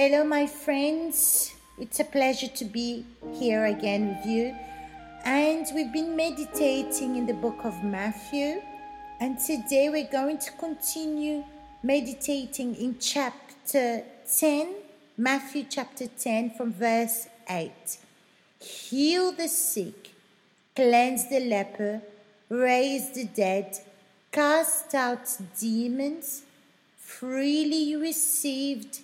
Hello, my friends. It's a pleasure to be here again with you. And we've been meditating in the book of Matthew. And today we're going to continue meditating in chapter 10, Matthew chapter 10, from verse 8. Heal the sick, cleanse the leper, raise the dead, cast out demons. Freely you received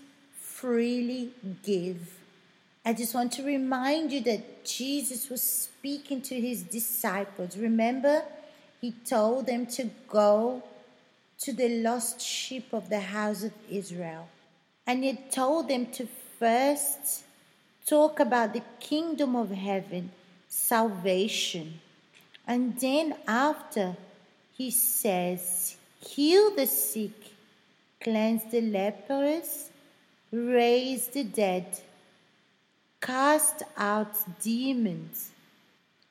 freely give. I just want to remind you that Jesus was speaking to his disciples. Remember, he told them to go to the lost sheep of the house of Israel. And he told them to first talk about the kingdom of heaven, salvation. And then after, he says, heal the sick, cleanse the lepers, raise the dead, cast out demons.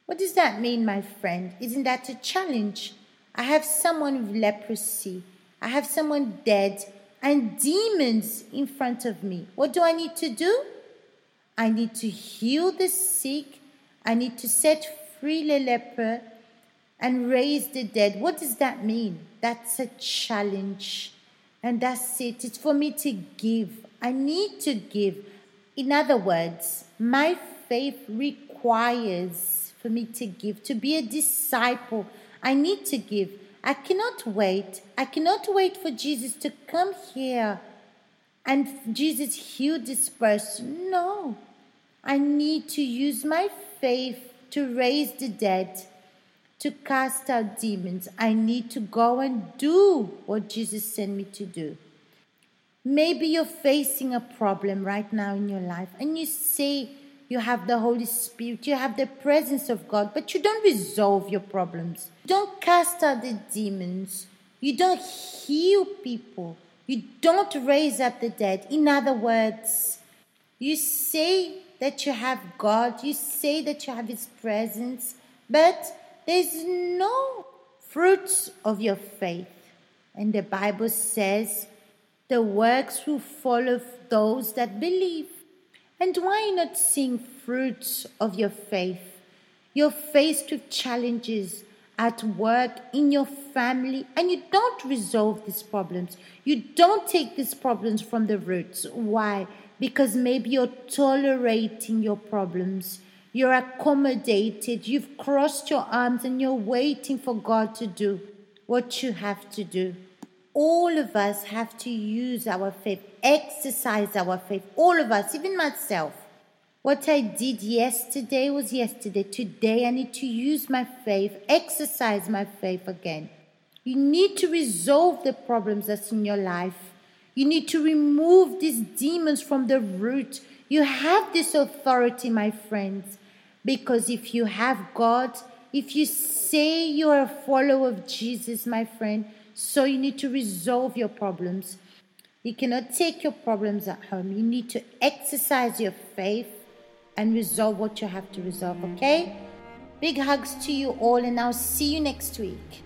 What does that mean, my friend? Isn't that a challenge? I have someone with leprosy, I have someone dead, and demons in front of me. What do I need to do? I need to heal the sick, I need to set free the leper, and raise the dead. What does that mean? That's a challenge. And that's it. It's for me to give. I need to give. In other words, my faith requires for me to give. To be a disciple, I need to give. I cannot wait. I cannot wait for Jesus to come here and Jesus heal this person. No. I need to use my faith to raise the dead, to cast out demons. I need to go and do what Jesus sent me to do. Maybe you're facing a problem right now in your life and you say you have the Holy Spirit, you have the presence of God, but you don't resolve your problems. You don't cast out the demons. You don't heal people. You don't raise up the dead. In other words, you say that you have God, you say that you have His presence, but there's no fruits of your faith. And the Bible says the works will follow those that believe. And why not seeing fruits of your faith? You're faced with challenges at work, in your family, and you don't resolve these problems. You don't take these problems from the roots. Why? Because maybe you're tolerating your problems. You're accommodated. You've crossed your arms and you're waiting for God to do what you have to do all of us have to use our faith, exercise our faith. All of us, even myself. What I did yesterday was yesterday. Today I need to use my faith, exercise my faith again. You need to resolve the problems that's in your life. You need to remove these demons from the root. You have this authority, my friends, because if you have God, if you say you are a follower of Jesus, my friend, so you need to resolve your problems. You cannot take your problems at home. You need to exercise your faith and resolve what you have to resolve, okay? Big hugs to you all, and I'll see you next week.